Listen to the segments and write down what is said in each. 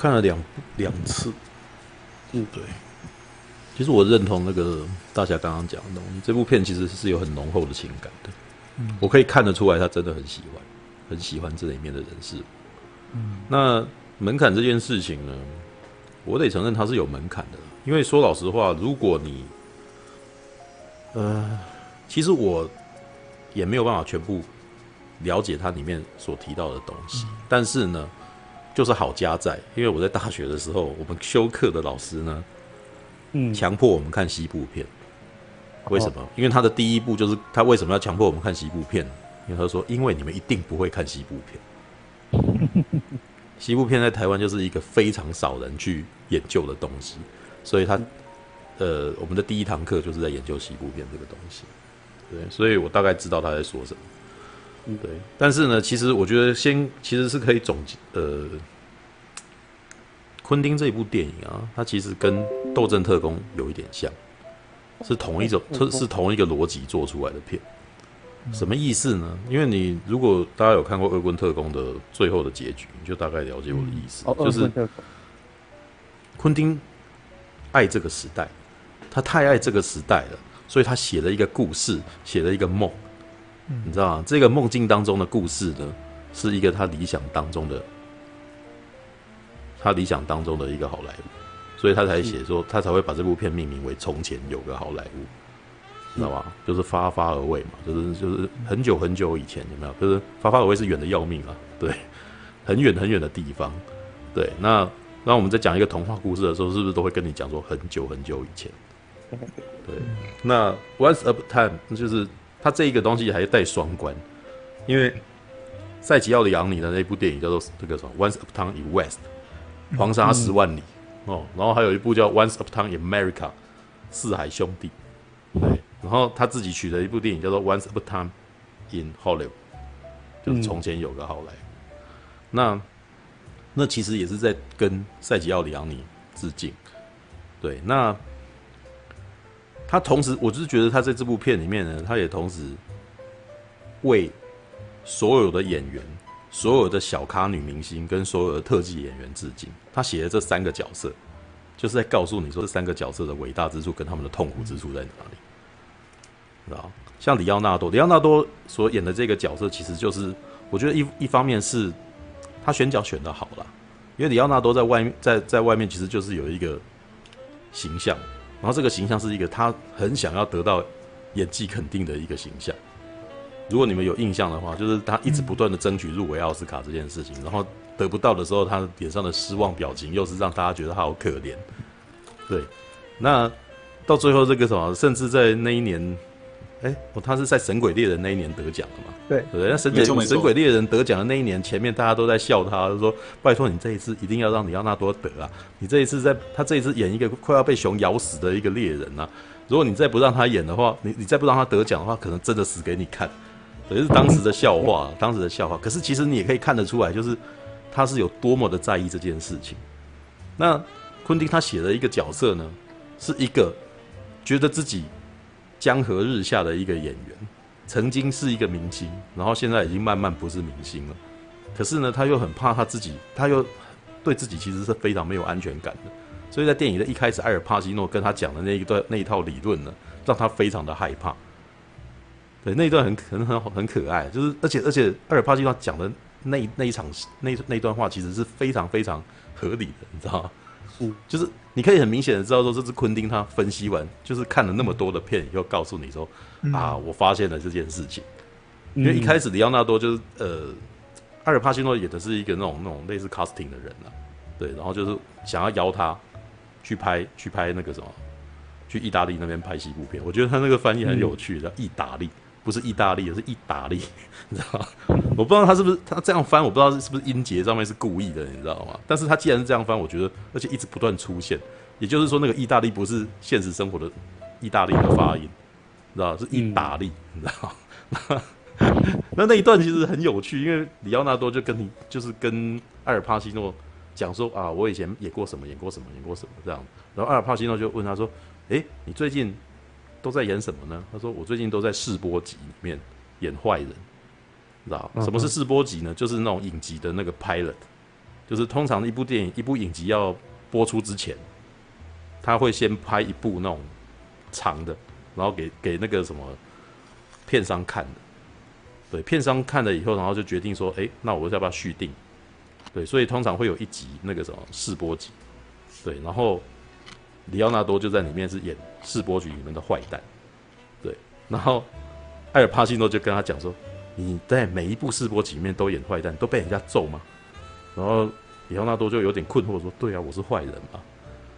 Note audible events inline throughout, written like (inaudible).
看了两两次。嗯，对。其实我认同那个大侠刚刚讲的东西，这部片其实是有很浓厚的情感的。嗯，我可以看得出来，他真的很喜欢，很喜欢这里面的人事。嗯，那门槛这件事情呢，我得承认它是有门槛的。因为说老实话，如果你，呃，其实我也没有办法全部了解它里面所提到的东西，嗯，但是呢，就是好家在，因为我在大学的时候，我们修课的老师呢。嗯，强迫我们看西部片，为什么？因为他的第一部就是他为什么要强迫我们看西部片？因为他说，因为你们一定不会看西部片。(laughs) 西部片在台湾就是一个非常少人去研究的东西，所以他呃，我们的第一堂课就是在研究西部片这个东西。对，所以我大概知道他在说什么。对，但是呢，其实我觉得先其实是可以总结呃。昆汀这一部电影啊，它其实跟《斗阵特工》有一点像，是同一种，是是同一个逻辑做出来的片。什么意思呢？因为你如果大家有看过《恶棍特工》的最后的结局，你就大概了解我的意思，就是昆汀爱这个时代，他太爱这个时代了，所以他写了一个故事，写了一个梦。你知道吗？这个梦境当中的故事呢，是一个他理想当中的。他理想当中的一个好莱坞，所以他才写说，他才会把这部片命名为《从前有个好莱坞》，知道吧？就是发发而未嘛，就是就是很久很久以前有没有？就是发发而未是远的要命啊，对，很远很远的地方，对。那那我们在讲一个童话故事的时候，是不是都会跟你讲说很久很久以前？对。那 Once Upon a Time 就是他这一个东西还带双关，因为赛吉奥里昂尼的那部电影叫做这个什么 Once Upon a in West。黄沙十万里、嗯、哦，然后还有一部叫《Once Upon in America》，四海兄弟，对，然后他自己取的一部电影叫做《Once Upon a Time in Hollywood》，就是从前有个好莱坞。嗯、那那其实也是在跟赛吉奥里昂尼致敬。对，那他同时，我就是觉得他在这部片里面呢，他也同时为所有的演员。所有的小咖女明星跟所有的特技演员致敬。他写的这三个角色，就是在告诉你说，这三个角色的伟大之处跟他们的痛苦之处在哪里，知道？像里奥纳多，里奥纳多所演的这个角色，其实就是我觉得一一方面是他选角选得好了，因为里奥纳多在外面，在在外面其实就是有一个形象，然后这个形象是一个他很想要得到演技肯定的一个形象。如果你们有印象的话，就是他一直不断的争取入围奥斯卡这件事情，然后得不到的时候，他脸上的失望表情又是让大家觉得他好可怜。对，那到最后这个什么，甚至在那一年，哎、欸，他是在《神鬼猎人》那一年得奖的嘛？对，对，那神《神神鬼猎人》得奖的那一年，前面大家都在笑他，就说：“拜托你这一次一定要让李奥纳多得啊！你这一次在他这一次演一个快要被熊咬死的一个猎人啊！如果你再不让他演的话，你你再不让他得奖的话，可能真的死给你看。”也是当时的笑话，当时的笑话。可是其实你也可以看得出来，就是他是有多么的在意这件事情。那昆汀他写的一个角色呢，是一个觉得自己江河日下的一个演员，曾经是一个明星，然后现在已经慢慢不是明星了。可是呢，他又很怕他自己，他又对自己其实是非常没有安全感的。所以在电影的一开始，艾尔帕西诺跟他讲的那一段那一套理论呢，让他非常的害怕。对，那一段很很很很可爱，就是而且而且，阿尔帕西诺讲的那那一场那那段话，其实是非常非常合理的，你知道吗？嗯，就是你可以很明显的知道说，这是昆汀他分析完，就是看了那么多的片以后，告诉你说、嗯、啊，我发现了这件事情。因为一开始里奥纳多就是呃，阿尔帕西诺演的是一个那种那种类似 casting 的人啊，对，然后就是想要邀他去拍去拍那个什么，去意大利那边拍西部片。我觉得他那个翻译很有趣的，意大利。不是意大利，而是意大利，(laughs) 你知道吗？我不知道他是不是他这样翻，我不知道是不是音节上面是故意的，你知道吗？但是他既然是这样翻，我觉得而且一直不断出现，也就是说那个意大利不是现实生活的意大利的发音，你知道是意大利，你知道？(laughs) 那那一段其实很有趣，因为里奥纳多就跟你就是跟阿尔帕西诺讲说啊，我以前演过什么，演过什么，演过什么这样，然后阿尔帕西诺就问他说，哎、欸，你最近？都在演什么呢？他说：“我最近都在试播集里面演坏人，知道什么是试播集呢？就是那种影集的那个 pilot，就是通常一部电影、一部影集要播出之前，他会先拍一部那种长的，然后给给那个什么片商看的。对，片商看了以后，然后就决定说，哎，那我要不要续订？对，所以通常会有一集那个什么试播集。对，然后里奥纳多就在里面是演试播集里面的坏蛋。对，然后艾尔帕西诺就跟他讲说：“你在每一部试播集里面都演坏蛋，都被人家揍吗？”然后里奥纳多就有点困惑说：“对啊，我是坏人嘛。”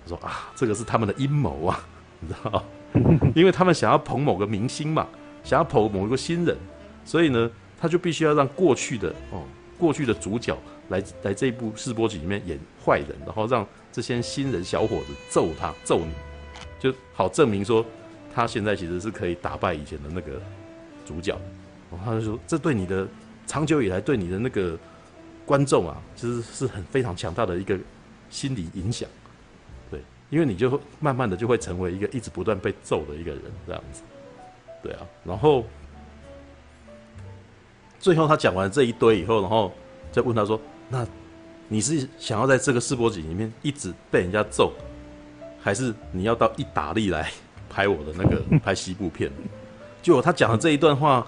他说：“啊，这个是他们的阴谋啊，你知道 (laughs) 因为他们想要捧某个明星嘛，想要捧某一个新人，所以呢，他就必须要让过去的哦，过去的主角来来这一部试播集里面演坏人，然后让。”这些新人小伙子揍他揍你，就好证明说他现在其实是可以打败以前的那个主角。然后他就说，这对你的长久以来对你的那个观众啊，其实是很非常强大的一个心理影响。对，因为你就会慢慢的就会成为一个一直不断被揍的一个人这样子。对啊，然后最后他讲完这一堆以后，然后再问他说：“那？”你是想要在这个试播集里面一直被人家揍，还是你要到意大利来 (laughs) 拍我的那个 (laughs) 拍西部片？就他讲的这一段话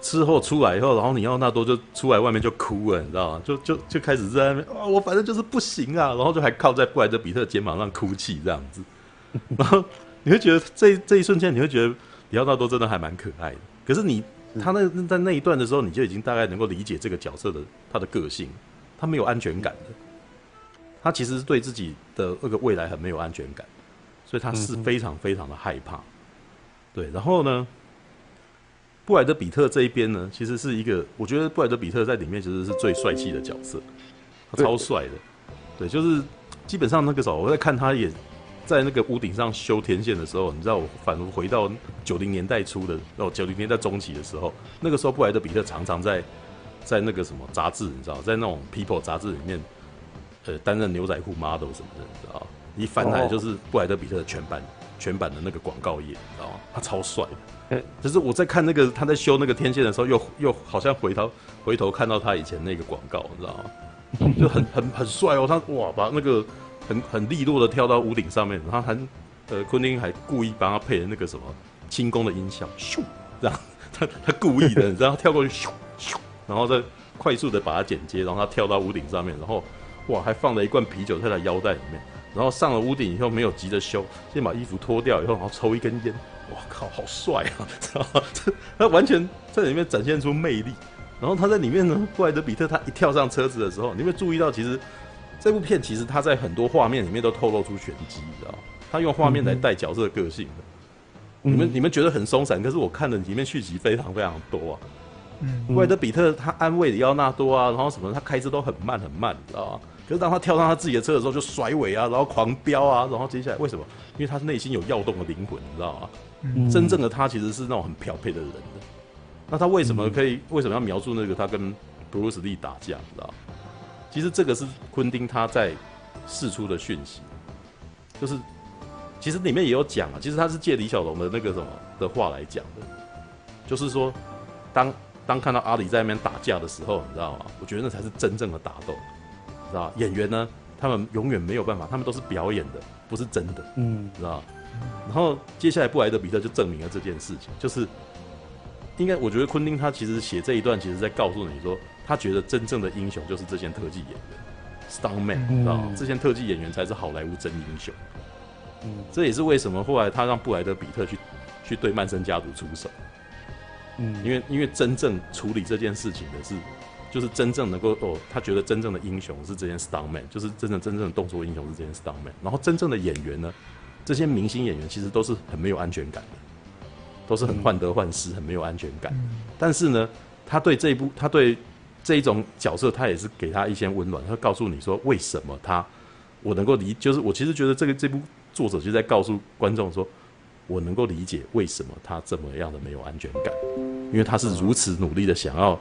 之后出来以后，然后里奥纳多就出来外面就哭了，你知道吗？就就就开始在那边啊，我反正就是不行啊，然后就还靠在布莱德比特肩膀上哭泣这样子。(laughs) 然后你会觉得这这一瞬间，你会觉得里奥纳多真的还蛮可爱的。可是你他那在那一段的时候，你就已经大概能够理解这个角色的他的个性。他没有安全感的，他其实是对自己的那个未来很没有安全感，所以他是非常非常的害怕。对，然后呢，布莱德比特这一边呢，其实是一个，我觉得布莱德比特在里面其实是最帅气的角色，他超帅的。对，就是基本上那个时候我在看他也在那个屋顶上修天线的时候，你知道，我反而回到九零年代初的哦，九零年代中期的时候，那个时候布莱德比特常常在。在那个什么杂志，你知道，在那种 People 杂志里面，呃，担任牛仔裤 model 什么的，你知道，一翻来就是布莱德比特的全版全版的那个广告页，你知道吗？他超帅的。就是我在看那个他在修那个天线的时候，又又好像回头回头看到他以前那个广告，你知道吗？就很很很帅哦，他哇，把那个很很利落的跳到屋顶上面，然后还呃，昆汀还故意帮他配了那个什么轻功的音效，咻，这样 (laughs) 他他故意的，你知道，跳过去咻咻。然后再快速的把它剪接，然后他跳到屋顶上面，然后哇，还放了一罐啤酒在他腰带里面。然后上了屋顶以后，没有急着修，先把衣服脱掉以后，然后抽一根烟。哇靠，好帅啊！知道吗？他完全在里面展现出魅力。然后他在里面呢，布莱德彼特他一跳上车子的时候，你会注意到，其实这部片其实他在很多画面里面都透露出玄机，知道吗？他用画面来带角色的个性的。你们你们觉得很松散，可是我看的里面续集非常非常多啊。布莱德比特他安慰里奥纳多啊，然后什么，他开车都很慢很慢，你知道吗？可是当他跳上他自己的车的时候，就甩尾啊，然后狂飙啊，然后接下来为什么？因为他内心有跃动的灵魂，你知道吗？嗯、真正的他其实是那种很漂配的人的。那他为什么可以？为什么要描述那个他跟布鲁斯利打架？你知道？其实这个是昆汀他在释出的讯息，就是其实里面也有讲啊。其实他是借李小龙的那个什么的话来讲的，就是说当。当看到阿里在那边打架的时候，你知道吗？我觉得那才是真正的打斗，知道演员呢，他们永远没有办法，他们都是表演的，不是真的，嗯，知道然后接下来布莱德比特就证明了这件事情，就是应该我觉得昆汀他其实写这一段，其实在告诉你说，他觉得真正的英雄就是这些特技演员，stuntman，知道吗？这些特技演员才是好莱坞真英雄。嗯，这也是为什么后来他让布莱德比特去去对曼森家族出手。嗯，因为因为真正处理这件事情的是，就是真正能够哦，他觉得真正的英雄是这件 stuntman，就是真正真正的动作英雄是这件 stuntman。然后真正的演员呢，这些明星演员其实都是很没有安全感的，都是很患得患失，很没有安全感。但是呢，他对这一部，他对这一种角色，他也是给他一些温暖。他告诉你说，为什么他我能够理，就是我其实觉得这个这部作者就在告诉观众说。我能够理解为什么他这么样的没有安全感，因为他是如此努力的想要，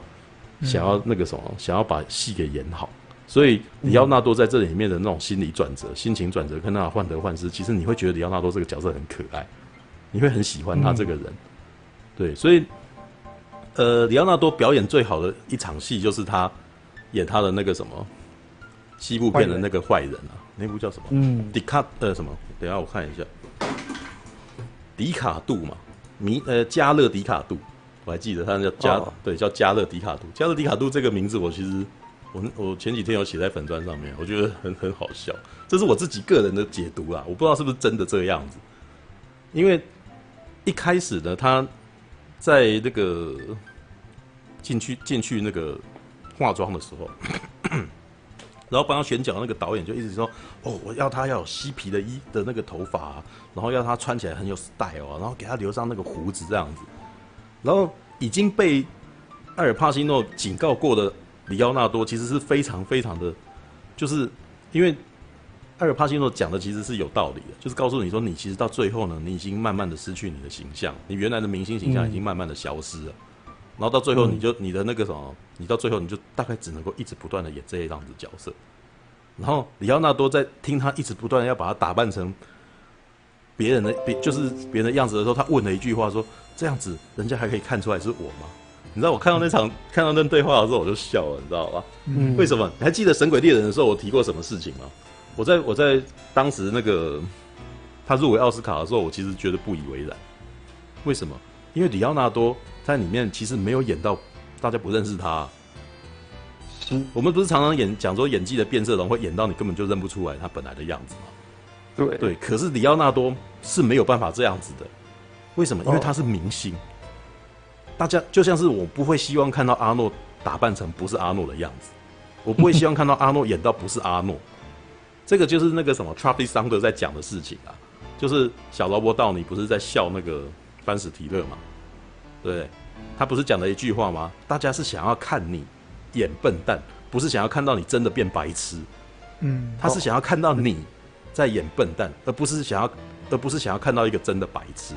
想要那个什么，想要把戏给演好。所以里奥纳多在这里面的那种心理转折、心情转折，跟他患得患失，其实你会觉得里奥纳多这个角色很可爱，你会很喜欢他这个人。对，所以，呃，里奥纳多表演最好的一场戏就是他演他的那个什么，西部片的那个坏人啊，那部叫什么？嗯，迪卡呃什么？等一下我看一下，迪卡杜嘛，米呃加勒迪卡杜，我还记得他叫加、哦、对叫加勒迪卡杜，加勒迪卡杜这个名字我其实我我前几天有写在粉砖上面，我觉得很很好笑，这是我自己个人的解读啦，我不知道是不是真的这个样子，因为一开始呢，他在那个进去进去那个化妆的时候。然后帮他选角那个导演就一直说：“哦，我要他要有嬉皮的衣的那个头发，然后要他穿起来很有 style 啊，然后给他留上那个胡子这样子。”然后已经被艾尔帕西诺警告过的里奥纳多，其实是非常非常的，就是因为艾尔帕西诺讲的其实是有道理的，就是告诉你说，你其实到最后呢，你已经慢慢的失去你的形象，你原来的明星形象已经慢慢的消失了。然后到最后，你就你的那个什么，你到最后你就大概只能够一直不断的演这一样子角色。然后里奥纳多在听他一直不断的要把他打扮成别人的别就是别人的样子的时候，他问了一句话说：“这样子人家还可以看出来是我吗？”你知道我看到那场看到那对话的时候，我就笑了，你知道吧？嗯。为什么？你还记得《神鬼猎人》的时候我提过什么事情吗？我在我在当时那个他入围奥斯卡的时候，我其实觉得不以为然。为什么？因为里奥纳多。在里面其实没有演到，大家不认识他、啊。我们不是常常演讲说演技的变色龙会演到你根本就认不出来他本来的样子吗？对对，可是里奥纳多是没有办法这样子的。为什么？因为他是明星。哦、大家就像是我不会希望看到阿诺打扮成不是阿诺的样子，我不会希望看到阿诺演到不是阿诺。这个就是那个什么 Travis Thunder 在讲的事情啊，就是小劳勃道尼不是在笑那个班史提勒嘛？对，他不是讲了一句话吗？大家是想要看你演笨蛋，不是想要看到你真的变白痴。嗯，他是想要看到你在演笨蛋，而不是想要，而不是想要看到一个真的白痴。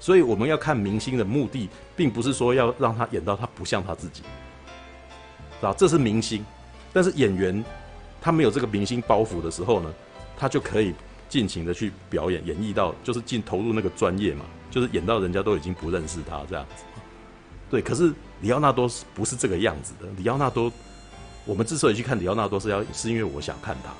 所以我们要看明星的目的，并不是说要让他演到他不像他自己，知道？这是明星，但是演员他没有这个明星包袱的时候呢，他就可以尽情的去表演，演绎到就是进投入那个专业嘛。就是演到人家都已经不认识他这样子，对。可是里奥纳多是不是这个样子的？里奥纳多，我们之所以去看里奥纳多，是要是因为我想看他，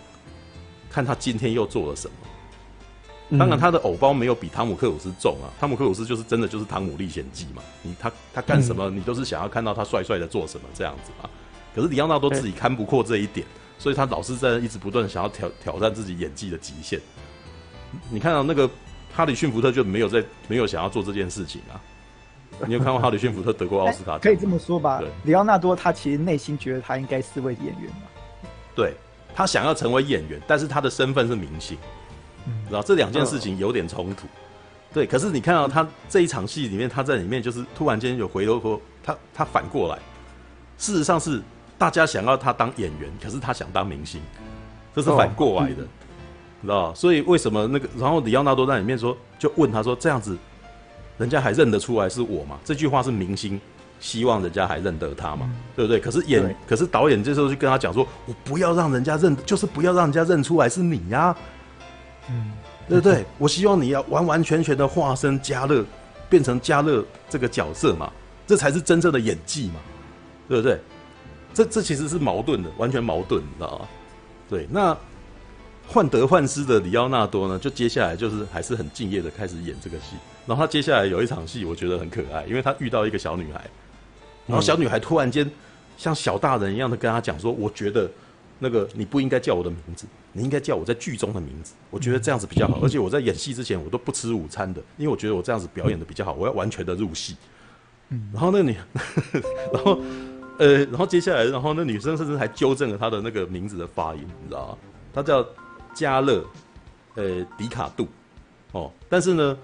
看他今天又做了什么。当然，他的偶包没有比汤姆克鲁斯重啊。汤姆克鲁斯就是真的就是《汤姆历险记》嘛，你他他干什么，你都是想要看到他帅帅的做什么这样子嘛。可是里奥纳多自己看不过这一点，所以他老是在一直不断想要挑挑战自己演技的极限。你看到那个？哈里逊福特就没有在没有想要做这件事情啊？你有看过哈里逊福特得过奥斯卡？(laughs) 可以这么说吧。对，里奥纳多他其实内心觉得他应该是位演员嘛。对，他想要成为演员，但是他的身份是明星，然后这两件事情有点冲突。对，可是你看到他这一场戏里面，他在里面就是突然间有回头说，他他反过来，事实上是大家想要他当演员，可是他想当明星，这是反过来的。知道，所以为什么那个？然后李奥纳多在里面说，就问他说：“这样子，人家还认得出来是我吗？”这句话是明星希望人家还认得他嘛？嗯、对不对？可是演，可是导演这时候就跟他讲说：“我不要让人家认，就是不要让人家认出来是你呀、啊。”嗯，对不对？嗯、我希望你要完完全全的化身嘉乐，变成嘉乐这个角色嘛，这才是真正的演技嘛，对不对？这这其实是矛盾的，完全矛盾，你知道吗？对，那。患得患失的里奥纳多呢，就接下来就是还是很敬业的开始演这个戏。然后他接下来有一场戏，我觉得很可爱，因为他遇到一个小女孩，然后小女孩突然间像小大人一样的跟他讲说：“我觉得那个你不应该叫我的名字，你应该叫我在剧中的名字。我觉得这样子比较好，而且我在演戏之前我都不吃午餐的，因为我觉得我这样子表演的比较好，我要完全的入戏。”嗯然后那女，(laughs) 然后呃，然后接下来，然后那女生甚至还纠正了他的那个名字的发音，你知道吗？他叫。加勒，呃，迪卡杜，哦，但是呢，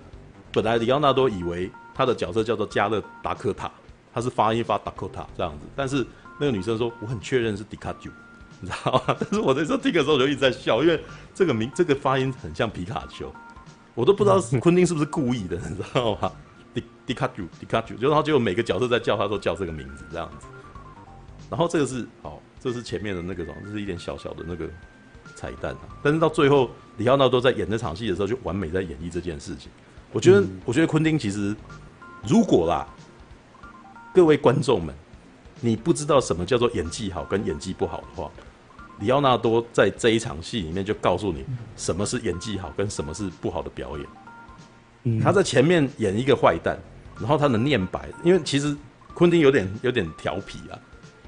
本来里奥纳多以为他的角色叫做加勒达克塔，他是发音发达克塔这样子，但是那个女生说，我很确认是迪卡丘，(laughs) 你知道吗？但是我那时候听的时候我就一直在笑，因为这个名这个发音很像皮卡丘，我都不知道 (laughs) 昆汀是不是故意的，你知道吗？迪迪卡丘，迪卡丘，就然后结果每个角色在叫他都叫这个名字这样子，然后这个是好，这是前面的那个什么，这是一点小小的那个。彩蛋啊！但是到最后，里奥纳多在演那场戏的时候，就完美在演绎这件事情。我觉得，嗯、我觉得昆汀其实，如果啦，各位观众们，你不知道什么叫做演技好跟演技不好的话，里奥纳多在这一场戏里面就告诉你什么是演技好，跟什么是不好的表演。嗯，他在前面演一个坏蛋，然后他能念白，因为其实昆汀有点有点调皮啊，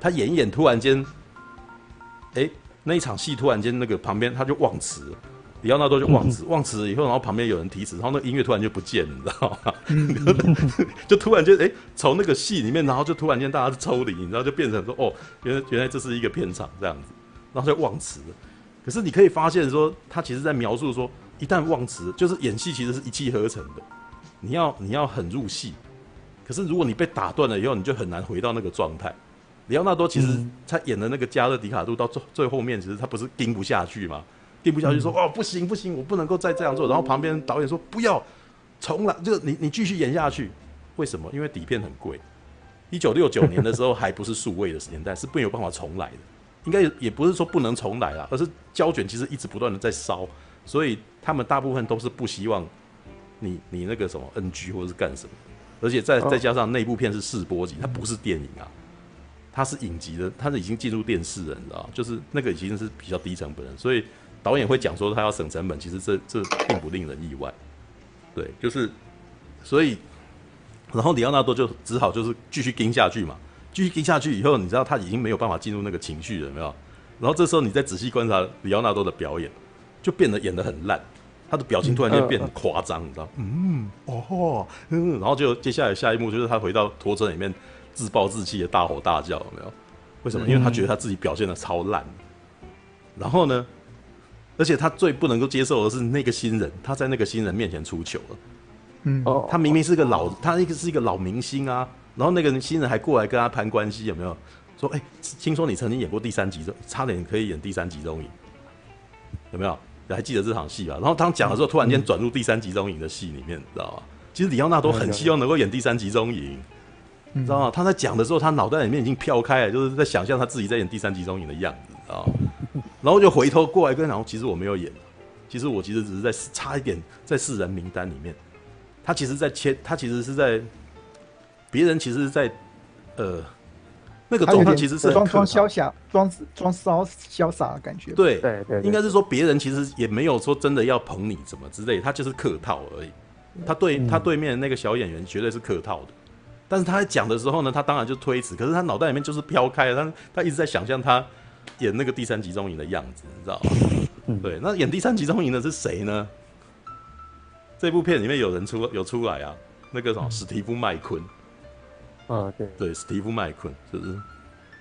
他演一演，突然间，哎、欸，那一场戏突然间那个旁边他就忘词了。里奥纳多就忘词，忘词以后，然后旁边有人提词，然后那个音乐突然就不见了，你知道吗？(laughs) 就突然间，哎、欸，从那个戏里面，然后就突然间大家抽离，然后就变成说，哦，原来原来这是一个片场这样子，然后就忘词了。可是你可以发现说，他其实在描述说，一旦忘词，就是演戏其实是一气呵成的，你要你要很入戏。可是如果你被打断了以后，你就很难回到那个状态。里奥纳多其实他演的那个加勒迪卡杜到最最后面，其实他不是盯不下去吗？盯不下去，说哦不行不行，我不能够再这样做。然后旁边导演说不要，重来，就你你继续演下去。为什么？因为底片很贵。一九六九年的时候还不是数位的年代，是没有办法重来的。应该也不是说不能重来啦，而是胶卷其实一直不断的在烧，所以他们大部分都是不希望你你那个什么 NG 或者是干什么。而且再再加上那部片是试播集，它不是电影啊，它是影集的，它是已经进入电视了，你知道就是那个已经是比较低成本的，所以。导演会讲说他要省成本，其实这这并不令人意外，对，就是，所以，然后里奥纳多就只好就是继续盯下去嘛，继续盯下去以后，你知道他已经没有办法进入那个情绪了，有没有？然后这时候你再仔细观察里奥纳多的表演，就变得演得很烂，他的表情突然间变得很夸张，你知道？嗯，哦，嗯，然后就接下来下一幕就是他回到拖车里面自暴自弃的大吼大叫，有没有？为什么？因为他觉得他自己表现的超烂，然后呢？而且他最不能够接受的是那个新人，他在那个新人面前出糗了。嗯，哦他明明是个老，他一个是一个老明星啊。然后那个新人还过来跟他攀关系，有没有？说，哎、欸，听说你曾经演过第三集中，差点可以演第三集中影，有没有？你还记得这场戏吧？然后当讲的时候，突然间转入第三集中影的戏里面，你知道吗？其实里奥纳多很希望能够演第三集中影，你知道吗？他在讲的时候，他脑袋里面已经飘开了，就是在想象他自己在演第三集中影的样子，你知道吗？(laughs) 然后就回头过来跟，然后其实我没有演，其实我其实只是在差一点在四人名单里面，他其实，在切，他其实是在别人其实是在呃那个状态其实是装装潇洒，装装骚潇洒的感觉。对对对，应该是说别人其实也没有说真的要捧你什么之类，他就是客套而已。他对他对面的那个小演员绝对是客套的，但是他在讲的时候呢，他当然就推辞，可是他脑袋里面就是飘开了，他他一直在想象他。演那个第三集中营的样子，你知道吗？对，那演第三集中营的是谁呢？这部片里面有人出有出来啊，那个什么史蒂夫麦昆，啊，对对，史蒂夫麦昆，是不是？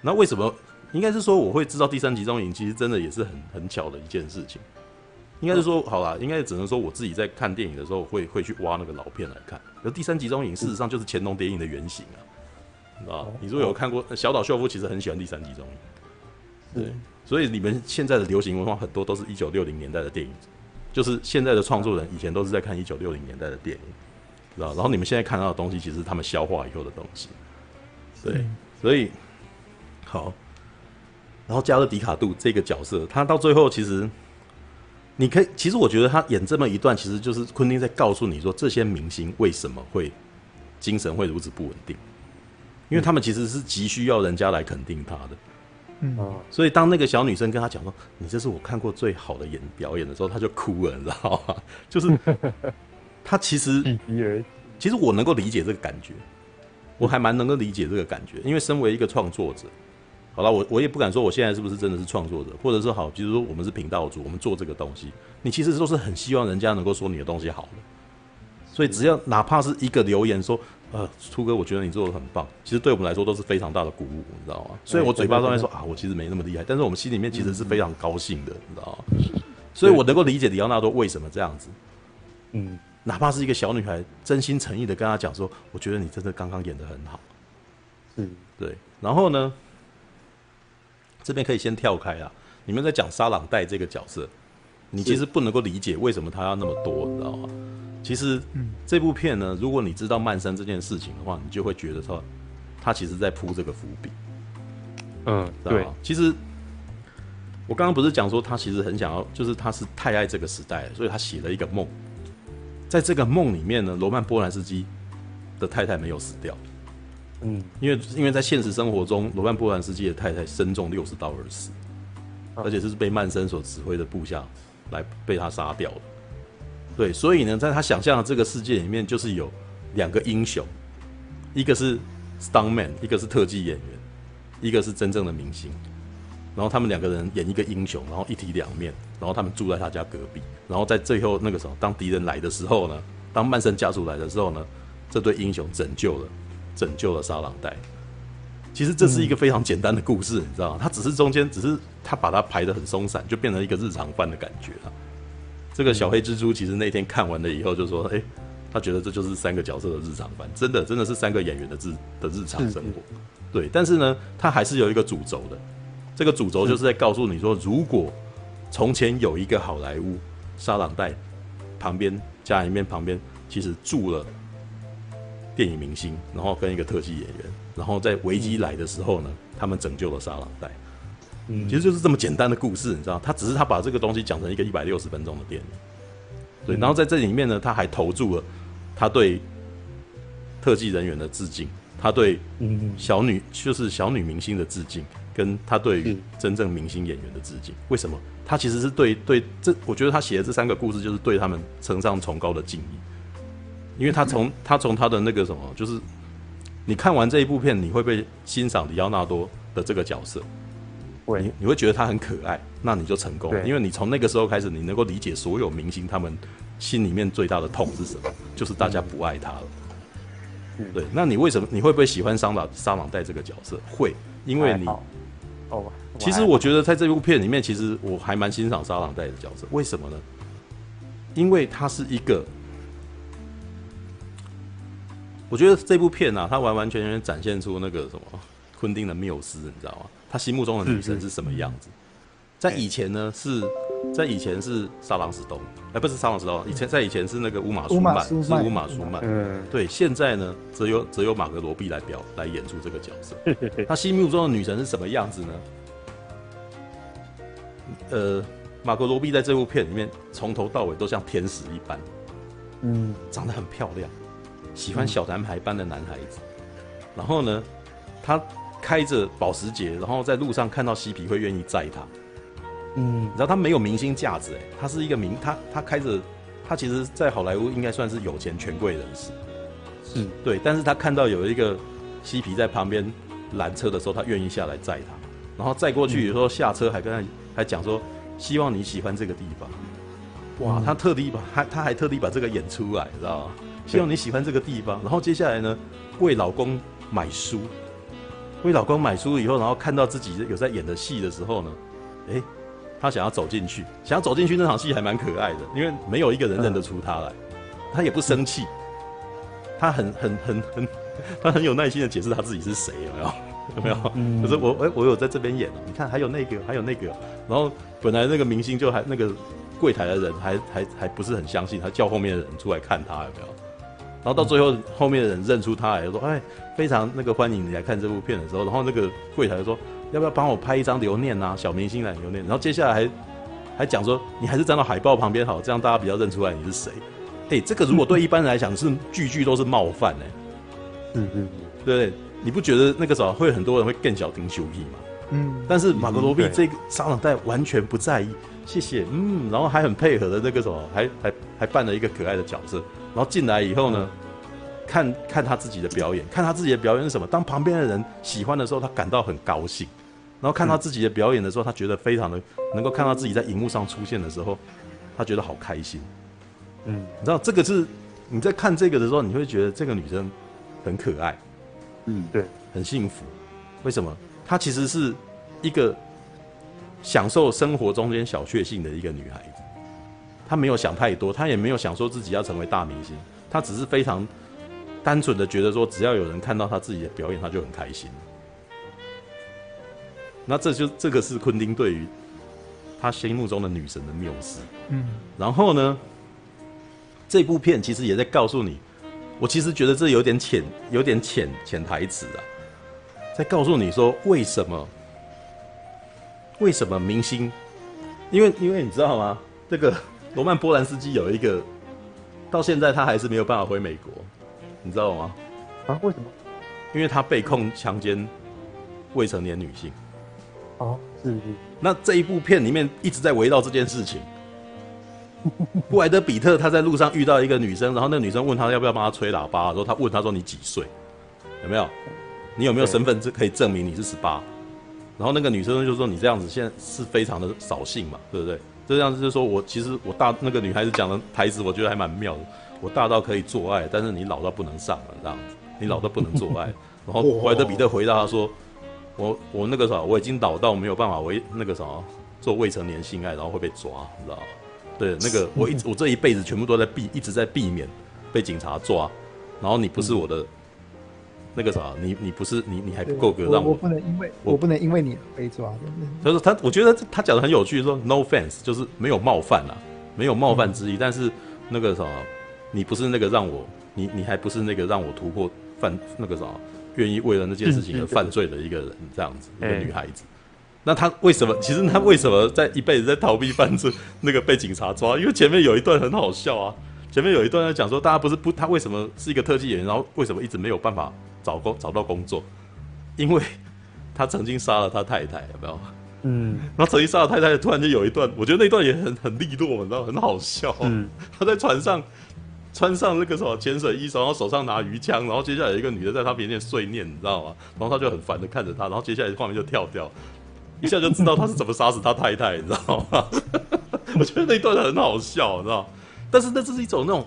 那为什么？应该是说我会知道第三集中营，其实真的也是很很巧的一件事情。应该是说，好啦，应该只能说我自己在看电影的时候会会去挖那个老片来看。而第三集中影事实上就是乾隆谍影的原型啊，你知道吗？你如果有看过小岛秀夫，其实很喜欢第三集中影。对，所以你们现在的流行文化很多都是一九六零年代的电影，就是现在的创作人以前都是在看一九六零年代的电影，知道？然后你们现在看到的东西，其实是他们消化以后的东西。对，所以好，然后加勒迪卡杜这个角色，他到最后其实，你可以，其实我觉得他演这么一段，其实就是昆汀在告诉你说，这些明星为什么会精神会如此不稳定，因为他们其实是急需要人家来肯定他的。嗯，所以当那个小女生跟他讲说：“你这是我看过最好的演表演的时候”，他就哭了，你知道吗？(laughs) 就是他其实，其实我能够理解这个感觉，我还蛮能够理解这个感觉，因为身为一个创作者，好了，我我也不敢说我现在是不是真的是创作者，或者是好，比如说我们是频道主，我们做这个东西，你其实都是很希望人家能够说你的东西好的，所以只要哪怕是一个留言说。呃，初哥，我觉得你做的很棒。其实对我们来说都是非常大的鼓舞，你知道吗？所以我嘴巴上面说啊，我其实没那么厉害，但是我们心里面其实是非常高兴的，你知道吗？所以我能够理解李奥纳多为什么这样子。嗯，哪怕是一个小女孩，真心诚意的跟他讲说，我觉得你真的刚刚演的很好。嗯，对。然后呢，这边可以先跳开啊。你们在讲沙朗戴这个角色，你其实不能够理解为什么他要那么多，你知道吗？其实，这部片呢，如果你知道曼山这件事情的话，你就会觉得说，他其实在铺这个伏笔。嗯，对。其实，我刚刚不是讲说他其实很想要，就是他是太爱这个时代，所以他写了一个梦。在这个梦里面呢，罗曼波兰斯基的太太没有死掉。嗯，因为因为在现实生活中，罗曼波兰斯基的太太身中六十刀而死。而且是被曼森所指挥的部下来被他杀掉了。对，所以呢，在他想象的这个世界里面，就是有两个英雄，一个是 stuntman，一个是特技演员，一个是真正的明星。然后他们两个人演一个英雄，然后一体两面，然后他们住在他家隔壁。然后在最后那个时候，当敌人来的时候呢，当曼森家族来的时候呢，这对英雄拯救了，拯救了沙朗代。其实这是一个非常简单的故事，嗯、你知道吗？它只是中间只是他把它排的很松散，就变成一个日常番的感觉了。这个小黑蜘蛛其实那天看完了以后就说：“哎，他觉得这就是三个角色的日常番，真的真的是三个演员的日的日常生活。”对，但是呢，他还是有一个主轴的。这个主轴就是在告诉你说，如果从前有一个好莱坞沙朗代旁边家里面旁边其实住了电影明星，然后跟一个特技演员，然后在危机来的时候呢，他们拯救了沙朗代。嗯，其实就是这么简单的故事，你知道？他只是他把这个东西讲成一个一百六十分钟的电影，对。然后在这里面呢，他还投注了他对特技人员的致敬，他对小女就是小女明星的致敬。跟他对于真正明星演员的致敬，为什么？他其实是对对这，我觉得他写的这三个故事就是对他们呈上崇高的敬意，因为他从他从他的那个什么，就是你看完这一部片，你会被欣赏李奥纳多的这个角色，你你会觉得他很可爱，那你就成功了，因为你从那个时候开始，你能够理解所有明星他们心里面最大的痛是什么，就是大家不爱他了。对，那你为什么你会不会喜欢桑朗沙朗代这个角色？会，因为你。哦，其实我觉得在这部片里面，其实我还蛮欣赏沙朗代的角色。为什么呢？因为他是一个，我觉得这部片啊，它完完全全展现出那个什么昆汀的缪斯，你知道吗？他心目中的女神是什么样子？在以前呢，是在以前是莎朗史东，哎，不是莎朗史东，以前在以前是那个乌玛舒曼，是乌玛舒曼。嗯，对，现在呢，则由则由马格罗毕来表来演出这个角色。(laughs) 他心目中的女神是什么样子呢？呃，马格罗毕在这部片里面从头到尾都像天使一般，嗯，长得很漂亮，喜欢小男孩般的男孩子。然后呢，他开着保时捷，然后在路上看到嬉皮会愿意载他。嗯，你知道他没有明星价值哎，他是一个明，他他开着，他其实，在好莱坞应该算是有钱权贵人士，是对，但是他看到有一个嬉皮在旁边拦车的时候，他愿意下来载他，然后载过去，有时候下车还跟他还讲说，希望你喜欢这个地方，哇，他特地把，他他还特地把这个演出来，知道吗？希望你喜欢这个地方，然后接下来呢，为老公买书，为老公买书以后，然后看到自己有在演的戏的时候呢，哎。他想要走进去，想要走进去那场戏还蛮可爱的，因为没有一个人认得出他来，他也不生气，他很很很很，他很有耐心的解释他自己是谁，有没有？有没有？嗯、可是我哎，我有在这边演哦，你看还有那个，还有那个，然后本来那个明星就还那个柜台的人还还还不是很相信，他叫后面的人出来看他有没有？然后到最后后面的人认出他来，就说哎，非常那个欢迎你来看这部片的时候，然后那个柜台就说。要不要帮我拍一张留念啊？小明星来留念，然后接下来还还讲说，你还是站到海报旁边好，这样大家比较认出来你是谁。哎，这个如果对一般人来讲是句句都是冒犯哎、欸。嗯嗯，对不对？你不觉得那个时候会很多人会更小听羞屁吗？嗯。但是马格罗比这个沙朗带完全不在意，谢谢，嗯，然后还很配合的那个什么，还还还扮了一个可爱的角色，然后进来以后呢？嗯看看他自己的表演，看他自己的表演是什么？当旁边的人喜欢的时候，他感到很高兴；然后看他自己的表演的时候，他觉得非常的能够看到自己在荧幕上出现的时候，他觉得好开心。嗯，你知道这个是你在看这个的时候，你会觉得这个女生很可爱。嗯，对，很幸福。为什么？她其实是一个享受生活中间小确幸的一个女孩子。她没有想太多，他也没有想说自己要成为大明星，他只是非常。单纯的觉得说，只要有人看到他自己的表演，他就很开心。那这就这个是昆汀对于他心目中的女神的缪斯。嗯，然后呢，这部片其实也在告诉你，我其实觉得这有点浅，有点浅潜台词啊，在告诉你说为什么，为什么明星？因为因为你知道吗？这个罗曼波兰斯基有一个，到现在他还是没有办法回美国。你知道吗？啊？为什么？因为他被控强奸未成年女性。哦，是是。那这一部片里面一直在围绕这件事情。布莱德比特他在路上遇到一个女生，然后那个女生问他要不要帮他吹喇叭，然后他问他说，你几岁？有没有？你有没有身份证可以证明你是十八？然后那个女生就说你这样子现在是非常的扫兴嘛，对不对？这样子就是说我其实我大那个女孩子讲的台词，我觉得还蛮妙的。我大到可以做爱，但是你老到不能上了这样子，你老到不能做爱。(laughs) 然后布莱德彼特回答他说，我我那个啥，我已经老到没有办法为那个啥做未成年性爱，然后会被抓，你知道吗？对，那个 (laughs) 我一直我这一辈子全部都在避，一直在避免被警察抓。然后你不是我的、嗯、那个啥，你你不是你你还不够格让我，我不能因为我，我不能因为你被抓。他说他，我觉得他讲的很有趣，说 no offense 就是没有冒犯啊，没有冒犯之意。嗯、但是那个啥，你不是那个让我，你你还不是那个让我突破犯那个啥，愿意为了那件事情而犯罪的一个人，这样子、嗯、一个女孩子。那他为什么？其实他为什么在一辈子在逃避犯罪？那个被警察抓？因为前面有一段很好笑啊！前面有一段在讲说，大家不是不他为什么是一个特技演员，然后为什么一直没有办法找工找到工作？因为他曾经杀了他太太，有没有？嗯。然后曾经杀了太太，突然间有一段，我觉得那段也很很利落，你知道，很好笑。嗯。他在船上穿上那个什么潜水衣，然后手上拿鱼枪，然后接下来有一个女的在他面前碎念，你知道吗？然后他就很烦的看着他，然后接下来画面就跳掉。一下就知道他是怎么杀死他太太，你知道吗？(laughs) 我觉得那段很好笑，你知道？但是那这是一种那种，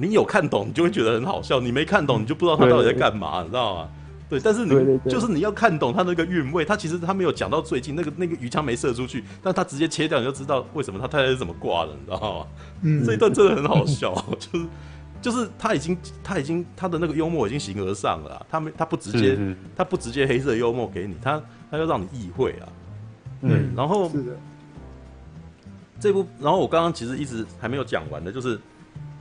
你有看懂，你就会觉得很好笑；你没看懂，你就不知道他到底在干嘛，你知道吗？对，但是你就是你要看懂他那个韵味。他其实他没有讲到最近那个那个鱼枪没射出去，但他直接切掉，你就知道为什么他太太是怎么挂的，你知道吗？嗯，这一段真的很好笑，(laughs) 就是。就是他已经，他已经，他的那个幽默已经形而上了。他没，他不直接，他不直接黑色幽默给你，他他要让你意会啊。对，嗯、然后是的。这部，然后我刚刚其实一直还没有讲完的，就是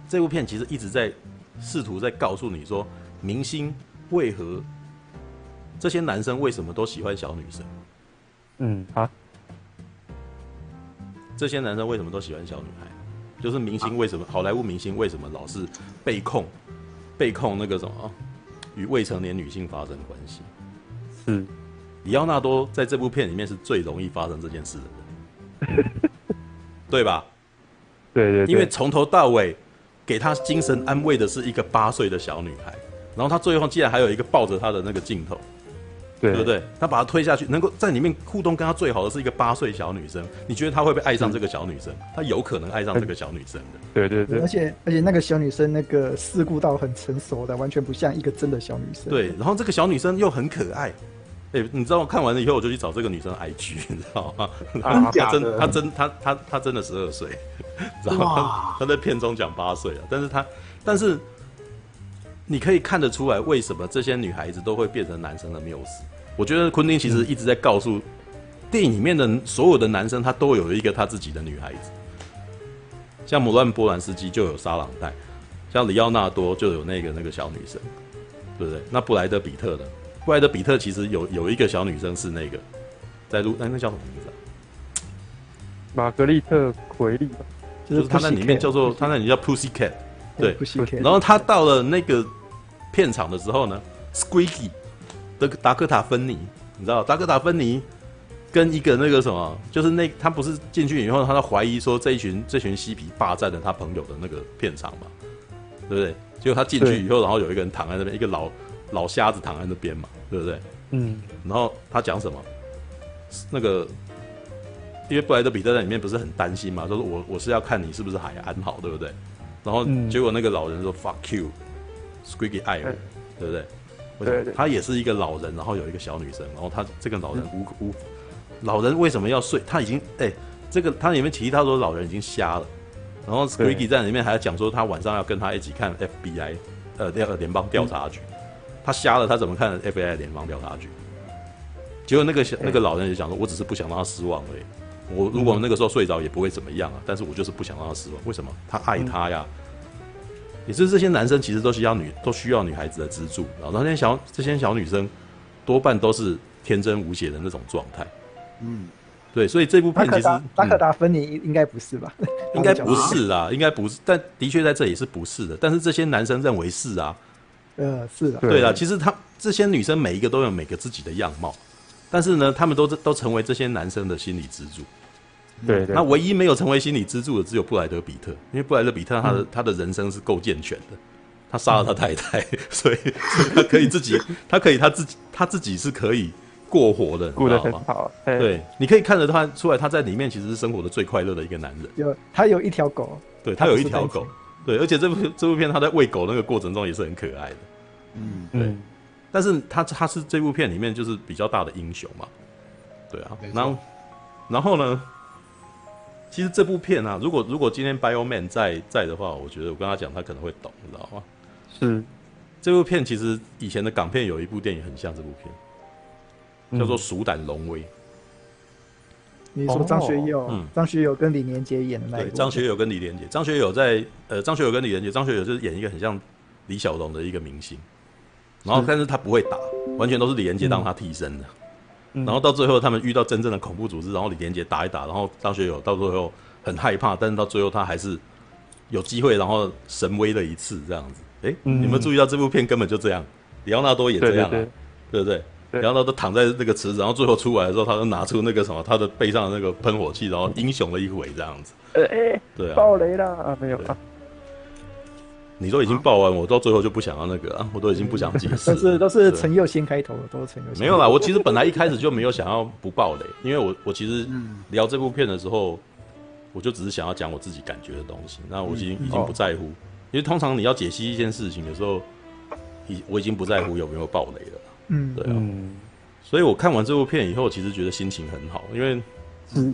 这部片其实一直在试图在告诉你说，明星为何这些男生为什么都喜欢小女生？嗯，啊。这些男生为什么都喜欢小女孩？就是明星为什么好莱坞明星为什么老是被控被控那个什么与未成年女性发生关系？是，里奥纳多在这部片里面是最容易发生这件事的人，(laughs) 对吧？对对，对，因为从头到尾给他精神安慰的是一个八岁的小女孩，然后他最后竟然还有一个抱着她的那个镜头。对，对不对？他把他推下去，能够在里面互动跟他最好的是一个八岁小女生。你觉得他会不会爱上这个小女生？他有可能爱上这个小女生的。对对对，而且而且那个小女生那个世故到很成熟的，完全不像一个真的小女生。对，然后这个小女生又很可爱。哎，你知道我看完了以后，我就去找这个女生 IG，(laughs) 你知道吗？她真，她真，她她她真的十二岁，知道吗？她在片中讲八岁了，但是她，但是。你可以看得出来，为什么这些女孩子都会变成男生的缪斯？我觉得昆汀其实一直在告诉电影里面的所有的男生，他都有一个他自己的女孩子。像摩乱波兰斯基就有沙朗黛，像里奥纳多就有那个那个小女生，对不对？那布莱德比特的布莱德比特其实有有一个小女生是那个在录，哎，那叫什么名字啊？玛格丽特奎利吧，就是他那里面叫做他那里叫 Pussy Cat，对，然后他到了那个。片场的时候呢，Squeaky 的达克塔芬尼，你知道达克塔芬尼跟一个那个什么，就是那他不是进去以后，他在怀疑说这一群这群嬉皮霸占了他朋友的那个片场嘛，对不对？结果他进去以后，然后有一个人躺在那边，一个老老瞎子躺在那边嘛，对不对？嗯。然后他讲什么？那个因为布莱德彼特在里面不是很担心嘛，说我我是要看你是不是还安好，对不对？然后结果那个老人说 Fuck you。Squeaky 爱我，对不对？对，对，对，他也是一个老人，然后有一个小女生，然后他这个老人无无，老人为什么要睡？他已经哎、欸，这个他里面提他说老人已经瞎了，然后 Squeaky 在里面还要讲说他晚上要跟他一起看 FBI，呃，联联邦调查局，他瞎了，他怎么看 FBI 联邦调查局？结果那个小那个老人也讲说，我只是不想让他失望而已。我如果那个时候睡着也不会怎么样啊，但是我就是不想让他失望。为什么？他爱他呀。也就是这些男生其实都需要女都需要女孩子的资助，然后那些小这些小女生多半都是天真无邪的那种状态。嗯，对，所以这部片其实达克达芬尼应该不是吧？应该不是啦，应该不是，但的确在这里是不是的。但是这些男生认为是啊，呃，是的，对了，其实他这些女生每一个都有每个自己的样貌，但是呢，他们都都成为这些男生的心理支柱。对对。那唯一没有成为心理支柱的只有布莱德比特，因为布莱德比特他的、嗯、他的人生是够健全的，他杀了他太太，(laughs) 嗯、所以他可以自己，(laughs) 他可以他自己他自己是可以过活的，过得很好。对，你可以看得他出来，他在里面其实是生活的最快乐的一个男人。有他有一条狗，对他有一条狗，对，而且这部这部片他在喂狗那个过程中也是很可爱的。嗯，对。但是他他是这部片里面就是比较大的英雄嘛，对啊，然后然后呢，其实这部片啊，如果如果今天 Bioman 在在的话，我觉得我跟他讲，他可能会懂，你知道吗？是这部片其实以前的港片有一部电影很像这部片，嗯、叫做《鼠胆龙威》。你说张学友，嗯，张学友跟李连杰演的那。对，张学友跟李连杰，张学友在呃，张学友跟李连杰，张学友就是演一个很像李小龙的一个明星。然后，但是他不会打，完全都是李连杰当他替身的。嗯、然后到最后，他们遇到真正的恐怖组织，然后李连杰打一打，然后张学友到最后很害怕，但是到最后他还是有机会，然后神威了一次这样子。哎，嗯、你们注意到这部片根本就这样，里奥纳多也这样、啊，对，对，对，对不对？里奥纳多躺在那个池子，然后最后出来的时候，他就拿出那个什么，他的背上的那个喷火器，然后英雄了一回这样子。呃，哎，对啊，爆雷了啊，没有啊。你都已经爆完，我到最后就不想要那个啊，我都已经不想解释。(laughs) 都是都是陈佑先开头，都是陈佑。没有啦，我其实本来一开始就没有想要不爆雷，因为我我其实聊这部片的时候，我就只是想要讲我自己感觉的东西。那我已经已经不在乎，因为通常你要解析一件事情的时候，已我已经不在乎有没有爆雷了。嗯，对啊。所以我看完这部片以后，其实觉得心情很好，因为嗯，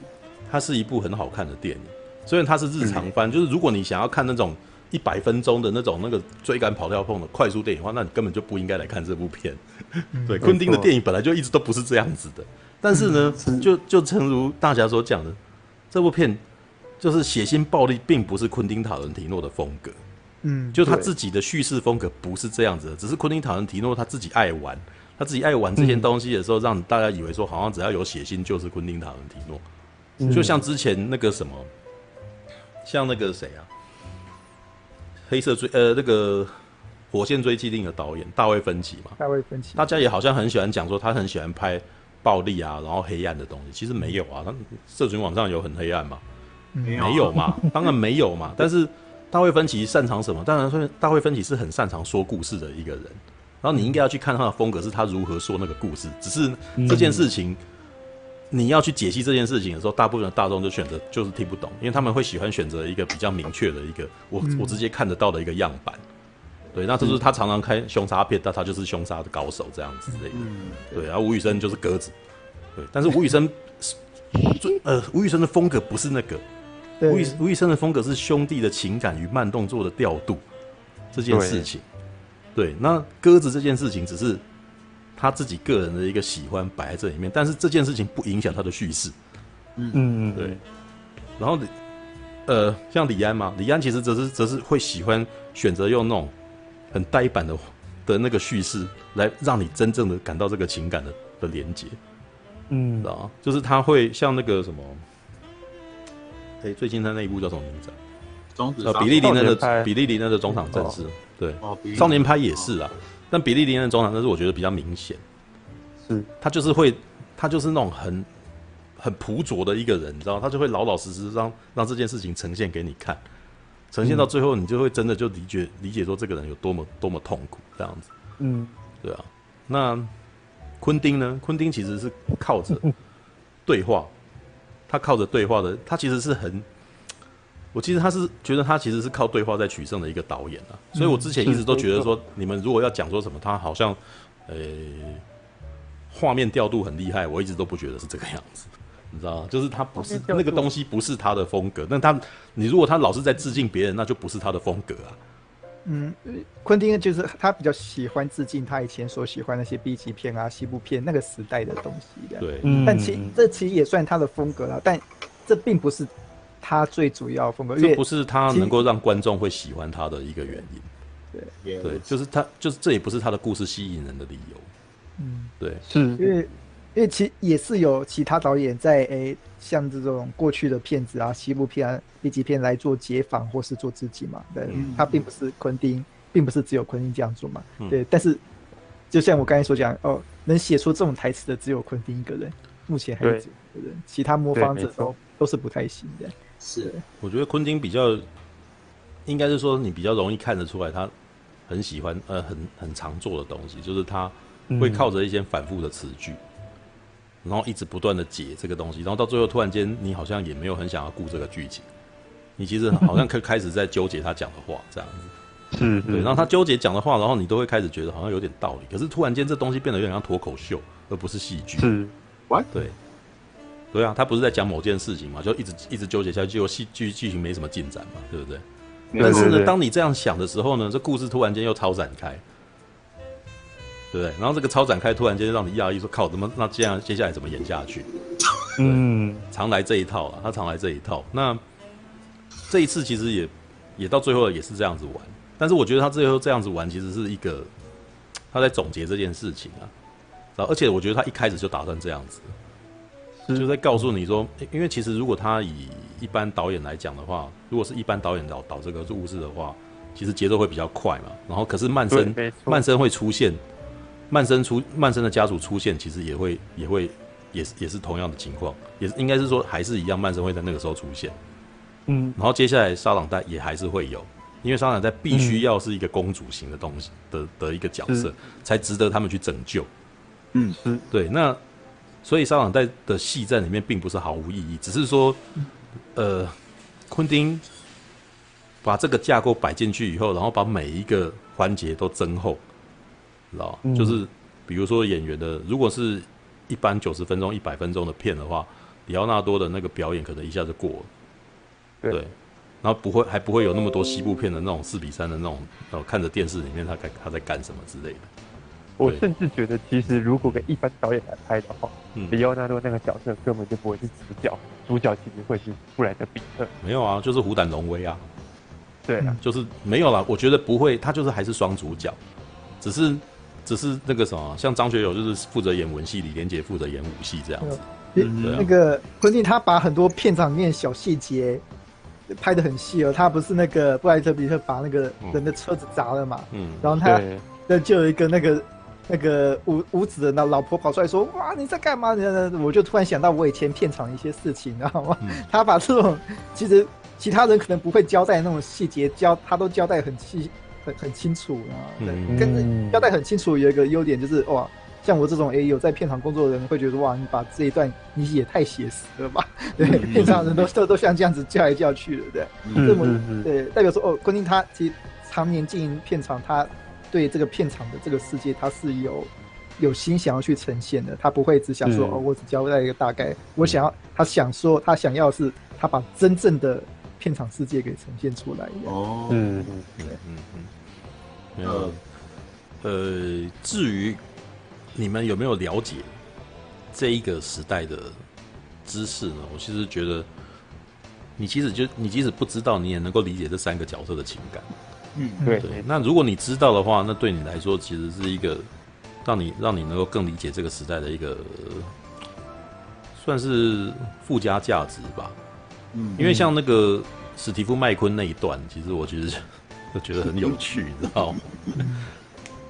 它是一部很好看的电影。虽然它是日常番，就是如果你想要看那种。一百分钟的那种那个追赶跑跳碰的快速电影的话，那你根本就不应该来看这部片。嗯、对，昆汀的电影本来就一直都不是这样子的。但是呢，嗯、就就诚如大家所讲的，这部片就是血腥暴力，并不是昆汀塔伦提诺的风格。嗯，就他自己的叙事风格不是这样子的，只是昆汀塔伦提诺他自己爱玩，他自己爱玩这些东西的时候，让大家以为说好像只要有血腥就是昆汀塔伦提诺。嗯、就像之前那个什么，像那个谁啊？黑色追呃那个火线追击令的导演大卫芬奇嘛，大卫芬奇，大家也好像很喜欢讲说他很喜欢拍暴力啊，然后黑暗的东西，其实没有啊，他社群网上有很黑暗吗？没有，没有嘛，当然没有嘛。但是大卫芬奇擅长什么？当然说大卫芬奇是很擅长说故事的一个人，然后你应该要去看他的风格，是他如何说那个故事。只是这件事情。嗯你要去解析这件事情的时候，大部分的大众就选择就是听不懂，因为他们会喜欢选择一个比较明确的一个我我直接看得到的一个样板。对，那就是他常常开凶杀片，但他就是凶杀的高手这样子的。对，然后吴宇森就是鸽子。对，但是吴宇森最呃吴宇森的风格不是那个，吴宇吴宇森的风格是兄弟的情感与慢动作的调度这件事情。对，那鸽子这件事情只是。他自己个人的一个喜欢摆在这里面，但是这件事情不影响他的叙事。嗯嗯，对。然后，呃，像李安嘛，李安其实则是则是会喜欢选择用那种很呆板的的那个叙事，来让你真正的感到这个情感的的连接。嗯，知道吗？就是他会像那个什么，哎、欸，最近他那一部叫什么名字？中呃，比利林恩的比利林恩的中场战士，哦、对，哦、少年派也是啊。哦但比利林恩的中场，但是我觉得比较明显，是他就是会，他就是那种很很朴拙的一个人，你知道，他就会老老实实让让这件事情呈现给你看，呈现到最后，你就会真的就理解理解说这个人有多么多么痛苦这样子，嗯，对啊。那昆汀呢？昆汀其实是靠着 (laughs) 对话，他靠着对话的，他其实是很。我其实他是觉得他其实是靠对话在取胜的一个导演啊，所以我之前一直都觉得说，你们如果要讲说什么，他好像，呃，画面调度很厉害，我一直都不觉得是这个样子，你知道吗？就是他不是那个东西不是他的风格，但他你如果他老是在致敬别人，那就不是他的风格啊。嗯，昆汀就是他比较喜欢致敬他以前所喜欢那些 B 级片啊、西部片那个时代的东西的。对，但其这其实也算他的风格了，但这并不是。他最主要风格，这不是他能够让观众会喜欢他的一个原因。对，对，就是他，就是这也不是他的故事吸引人的理由。嗯，对，是因为因为其也是有其他导演在诶、欸，像这种过去的片子啊、西部片啊、B 级片来做解仿或是做自己嘛。对，嗯、他并不是昆汀，并不是只有昆汀这样做嘛。嗯、对，但是就像我刚才所讲，哦，能写出这种台词的只有昆汀一个人，目前还有只有一个人，其他模仿者都都是不太行的。是，我觉得昆汀比较，应该是说你比较容易看得出来，他很喜欢呃很很常做的东西，就是他会靠着一些反复的词句，嗯、然后一直不断的解这个东西，然后到最后突然间你好像也没有很想要顾这个剧情，你其实好像开开始在纠结他讲的话这样子，是，对，然后他纠结讲的话，然后你都会开始觉得好像有点道理，可是突然间这东西变得有点像脱口秀，而不是戏剧，是，What？对。对啊，他不是在讲某件事情嘛，就一直一直纠结下去，结果戏剧剧情没什么进展嘛，对不对？但是呢，当你这样想的时候呢，这故事突然间又超展开，对不对？然后这个超展开突然间让你讶异，说靠，怎么那这样接下来怎么演下去？嗯，常来这一套啊，他常来这一套。那这一次其实也也到最后也是这样子玩，但是我觉得他最后这样子玩其实是一个他在总结这件事情啊，而且我觉得他一开始就打算这样子。就在告诉你说，因为其实如果他以一般导演来讲的话，如果是一般导演导导这个故事的话，其实节奏会比较快嘛。然后可是曼森，曼森会出现，曼森出曼森的家属出现，其实也会也会也是也是同样的情况，也是应该是说还是一样，曼森会在那个时候出现。嗯，然后接下来沙朗代也还是会有，因为沙朗代必须要是一个公主型的东西的的一个角色，才值得他们去拯救。嗯，是对那。所以沙朗在的戏在里面并不是毫无意义，只是说，呃，昆汀把这个架构摆进去以后，然后把每一个环节都增厚，知道、嗯、就是比如说演员的，如果是一般九十分钟、一百分钟的片的话，里奥纳多的那个表演可能一下子过了，对，对，然后不会还不会有那么多西部片的那种四比三的那种，呃看着电视里面他在他在干什么之类的。我甚至觉得，其实如果给一般导演来拍的话，李奥纳多那个角色根本就不会是主角，主角其实会是布莱德比特。没有啊，就是虎胆龙威啊。对啊，就是没有啦。我觉得不会，他就是还是双主角，只是只是那个什么，像张学友就是负责演文戏，李连杰负责演武戏这样子。嗯，那个昆汀他把很多片场里面小细节拍的很细哦。他不是那个布莱德比特把那个人的车子砸了嘛？嗯，然后他那就有一个那个。那个吴吴子的那老婆跑出来说：“哇，你在干嘛？”我就突然想到我以前片场一些事情，你知道吗？嗯、(laughs) 他把这种其实其他人可能不会交代那种细节，交他都交代很细、很很清楚啊。对，嗯、跟交代很清楚有一个优点就是哇，像我这种也有在片场工作的人会觉得哇，你把这一段你也太写实了吧？(laughs) 对，嗯、片场人都都都像这样子叫来叫去的，对，这么、嗯、对代表说哦，昆汀他其实常年经营片场，他。对这个片场的这个世界，他是有有心想要去呈现的，他不会只想说、嗯、哦，我只交代一个大概。我想要，他想说，他想要是他把真正的片场世界给呈现出来。哦，嗯嗯嗯嗯嗯。没有，呃，至于你们有没有了解这一个时代的知识呢？我其实觉得，你其实就你即使不知道，你也能够理解这三个角色的情感。嗯，对对。那如果你知道的话，那对你来说其实是一个让你让你能够更理解这个时代的一个算是附加价值吧。嗯，因为像那个史蒂夫麦昆那一段，其实我觉得 (laughs) 就觉得很有趣，你知道吗？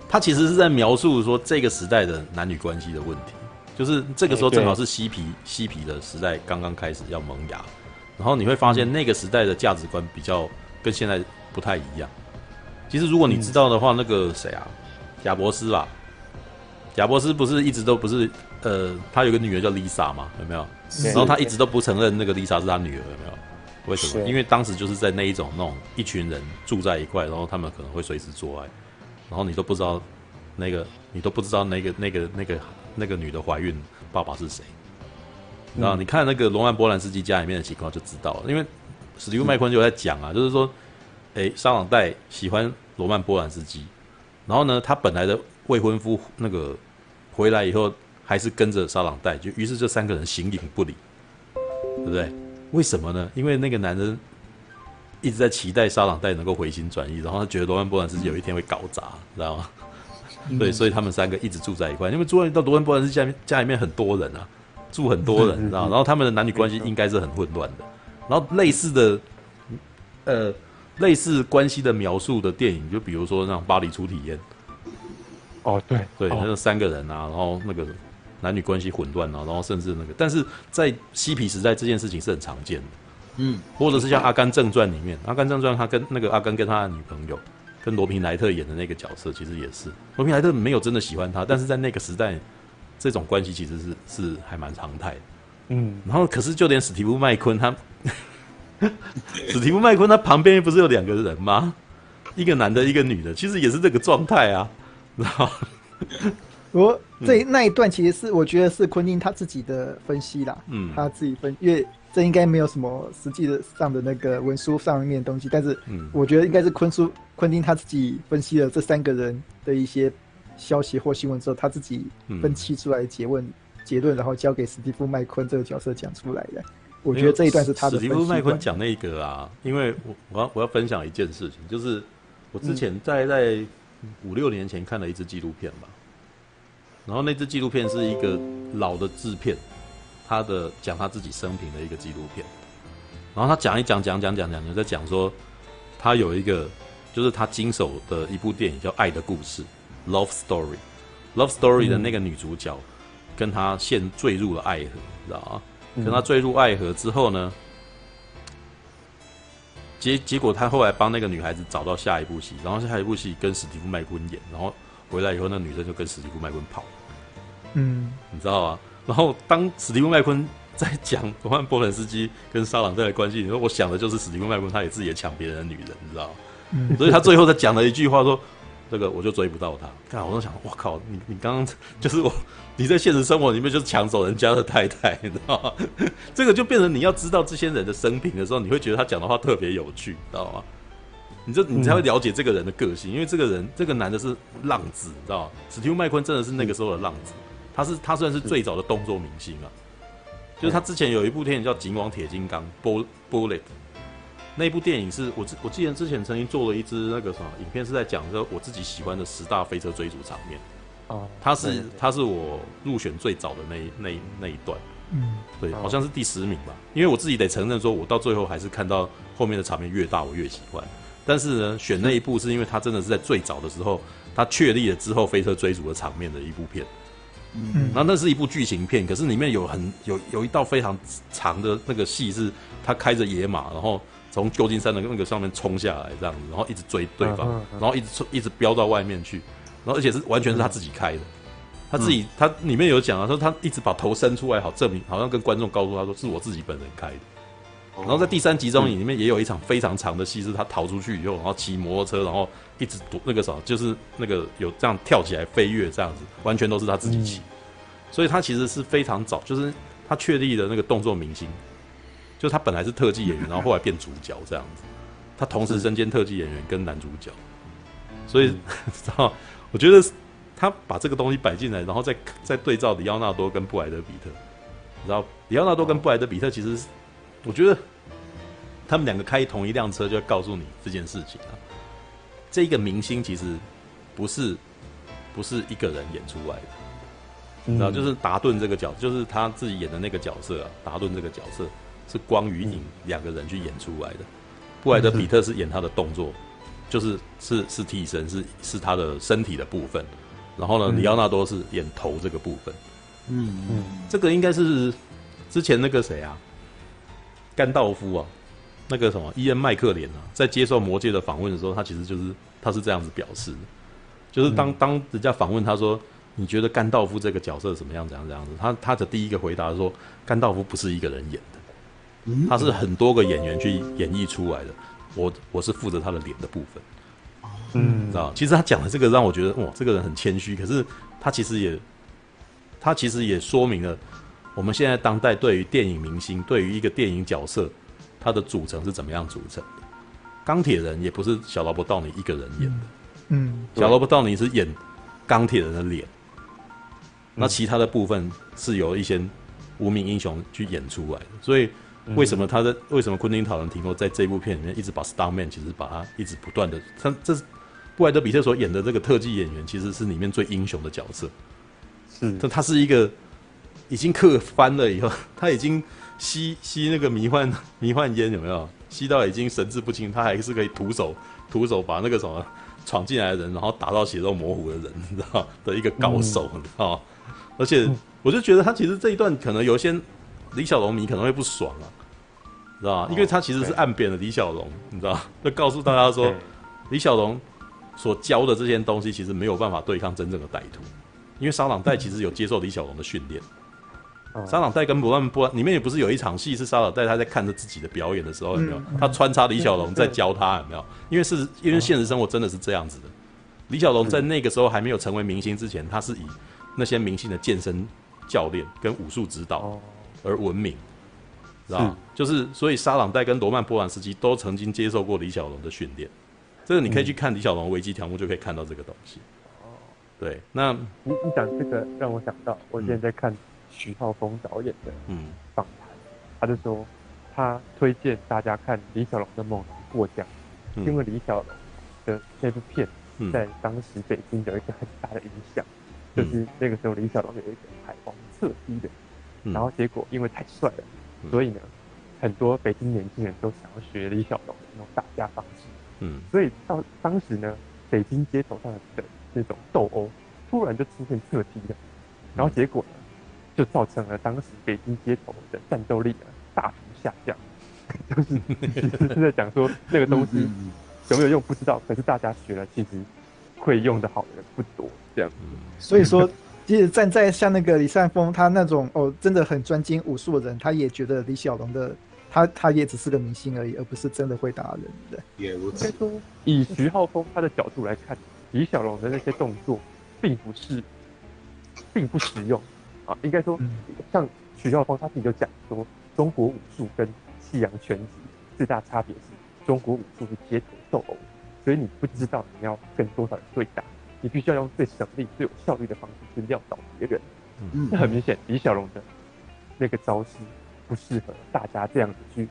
他其实是在描述说这个时代的男女关系的问题，就是这个时候正好是嬉皮嬉皮的时代刚刚开始要萌芽，然后你会发现那个时代的价值观比较跟现在不太一样。其实，如果你知道的话，嗯、那个谁啊，贾伯斯吧，贾伯斯不是一直都不是，呃，他有个女儿叫丽莎吗，有没有？然后他一直都不承认那个丽莎是他女儿，有没有？为什么？因为当时就是在那一种那种一群人住在一块，然后他们可能会随时做爱，然后你都不知道那个，你都不知道那个那个那个那个女的怀孕，爸爸是谁？然后你看那个罗曼波兰斯基家里面的情况就知道了，因为史蒂夫麦昆就在讲啊，就是说，哎，沙朗代喜欢。罗曼·波兰斯基，然后呢，他本来的未婚夫那个回来以后，还是跟着沙朗代，就于是这三个人形影不离，对不对？为什么呢？因为那个男人一直在期待沙朗代能够回心转意，然后他觉得罗曼·波兰斯基有一天会搞砸，知道吗？(laughs) 对，所以他们三个一直住在一块，因为住到罗曼·波兰斯基家里面，家里面很多人啊，住很多人，知道吗？(laughs) 然后他们的男女关系应该是很混乱的，然后类似的，呃。类似关系的描述的电影，就比如说那种《巴黎初体验》，哦，对。对，哦、那三个人啊，然后那个男女关系混乱啊，然后甚至那个，但是在嬉皮时代这件事情是很常见的，嗯，或者是像《阿甘正传》里面，《阿甘正传》他跟那个阿甘跟他的女朋友，跟罗平莱特演的那个角色，其实也是。罗平莱特没有真的喜欢他，但是在那个时代，这种关系其实是是还蛮常态的，嗯，然后可是就连史蒂夫麦昆他，(laughs) 史蒂夫麦昆他旁边不是有两个人吗？一个男的，一个女的，其实也是这个状态啊。然后，我这那一段其实是我觉得是昆汀他自己的分析啦，嗯，他自己分，因为这应该没有什么实际的上的那个文书上面的东西，但是，嗯，我觉得应该是昆叔昆汀他自己分析了这三个人的一些消息或新闻之后，他自己分析出来的结论、嗯、结论，然后交给史蒂夫麦昆这个角色讲出来的。我觉得这一段是他的。史蒂夫麦昆讲那个啊，因为我我要我要分享一件事情，就是我之前在在五六年前看了一支纪录片吧，然后那支纪录片是一个老的制片，他的讲他自己生平的一个纪录片，然后他讲一讲讲讲讲讲就在讲说，他有一个就是他经手的一部电影叫《爱的故事》（Love Story），《Love Story》的那个女主角跟他陷坠入了爱河，你知道吗？跟他坠入爱河之后呢，结结果他后来帮那个女孩子找到下一部戏，然后下一部戏跟史蒂夫麦昆演，然后回来以后，那女生就跟史蒂夫麦昆跑，嗯，你知道吗？然后当史蒂夫麦昆在讲罗曼波兰斯基跟沙朗在的关系，你说我想的就是史蒂夫麦昆他也自己也抢别人的女人，你知道吗？嗯，所以他最后他讲了一句话说。这个我就追不到他，看我都想，我靠，你你刚刚就是我，(laughs) 你在现实生活里面就是抢走人家的太太，你知道吗？(laughs) 这个就变成你要知道这些人的生平的时候，你会觉得他讲的话特别有趣，知道吗？你就你才会了解这个人的个性，因为这个人这个男的是浪子，你知道吗？史蒂夫麦昆真的是那个时候的浪子，他是他算是最早的动作明星啊，就是他之前有一部电影叫《警网铁金刚》（Bullet）。那部电影是我记我记得之前曾经做了一支那个什么影片，是在讲说我自己喜欢的十大飞车追逐场面。哦，它是它是我入选最早的那一那一那一段。嗯，对，好像是第十名吧。因为我自己得承认说，我到最后还是看到后面的场面越大，我越喜欢。但是呢，选那一部是因为它真的是在最早的时候，它确立了之后飞车追逐的场面的一部片。嗯，那那是一部剧情片，可是里面有很有有一道非常长的那个戏，是他开着野马，然后。从旧金山的那个上面冲下来，这样子，然后一直追对方，然后一直冲，一直飙到外面去，然后而且是完全是他自己开的，他自己他里面有讲啊，说他一直把头伸出来，好证明，好像跟观众告诉他说是我自己本人开的。然后在第三集中里面也有一场非常长的戏，是他逃出去以后，然后骑摩托车，然后一直躲那个什么，就是那个有这样跳起来飞跃这样子，完全都是他自己骑，所以他其实是非常早，就是他确立的那个动作明星。就他本来是特技演员，然后后来变主角这样子，他同时身兼特技演员跟男主角，所以 (laughs) 知道，我觉得他把这个东西摆进来，然后再再对照李奥纳多跟布莱德比特，你知道，李奥纳多跟布莱德比特其实，我觉得他们两个开同一辆车，就要告诉你这件事情啊，这个明星其实不是不是一个人演出来的，你知道，就是达顿这个角，就是他自己演的那个角色啊，达顿这个角色。是光与影两个人去演出来的，布莱德比特是演他的动作，就是是是替身，是是他的身体的部分。然后呢，里奥纳多是演头这个部分。嗯嗯，这个应该是之前那个谁啊，甘道夫啊，那个什么伊恩麦克连啊，在接受魔戒的访问的时候，他其实就是他是这样子表示的，就是当当人家访问他说，你觉得甘道夫这个角色怎么样？怎样怎样子？他他的第一个回答说，甘道夫不是一个人演的。他是很多个演员去演绎出来的，我我是负责他的脸的部分，嗯，知道？其实他讲的这个让我觉得，哇，这个人很谦虚。可是他其实也，他其实也说明了我们现在当代对于电影明星，对于一个电影角色，他的组成是怎么样组成的。钢铁人也不是小罗伯道尼一个人演的，嗯，小罗伯道尼是演钢铁人的脸，那其他的部分是由一些无名英雄去演出来的，所以。为什么他的为什么昆汀塔伦提诺在这部片里面一直把 Starman 其实把他一直不断的，他这是布莱德比特所演的这个特技演员，其实是里面最英雄的角色。是，但他是一个已经客翻了以后，(laughs) 他已经吸吸那个迷幻迷幻烟有没有？吸到已经神志不清，他还是可以徒手徒手把那个什么闯进来的人，然后打到血肉模糊的人，你知道 (laughs) 的一个高手，你知道？而且我就觉得他其实这一段可能有些李小龙迷可能会不爽啊，知道吗？因为他其实是暗贬了李小龙，你知道？(laughs) 就告诉大家说，李小龙所教的这些东西其实没有办法对抗真正的歹徒，因为沙朗代其实有接受李小龙的训练。沙朗代跟罗曼波兰里面也不是有一场戏是沙朗代他在看着自己的表演的时候有没有？他穿插李小龙在教他有没有？因为是因为现实生活真的是这样子的。李小龙在那个时候还没有成为明星之前，他是以那些明星的健身教练跟武术指导而闻名，知道就是所以沙朗代跟罗曼波兰斯基都曾经接受过李小龙的训练。这个你可以去看李小龙危机条目就可以看到这个东西。对，那你你讲这个让我想到，我现在在看。徐浩峰导演的嗯。访谈，他就说他推荐大家看李小龙的《猛龙过江》，因为李小龙的那部片在当时北京有一个很大的影响，就是那个时候李小龙有一个海王侧踢的，然后结果因为太帅了，所以呢，很多北京年轻人都想要学李小龙的那种打架方式，嗯，所以到当时呢，北京街头上的那种斗殴突然就出现侧踢了，然后结果呢？就造成了当时北京街头的战斗力大幅下降，(laughs) 就是其实是在讲说那个东西有没有用不知道，可是大家学了，其实会用的好的人不多，这样。所以说，其实站在像那个李善峰他那种哦，真的很专精武术的人，他也觉得李小龙的他他也只是个明星而已，而不是真的会打人的。也如此。说以徐浩峰他的角度来看，李小龙的那些动作并不是，并不实用。啊，应该说，像徐浩峰他自己就讲说，中国武术跟西洋拳击最大差别是，中国武术是街头斗殴，所以你不知道你要跟多少人对打，你必须要用最省力、最有效率的方式去撂倒别人。嗯，那很明显，李小龙的那个招式不适合大家这样子去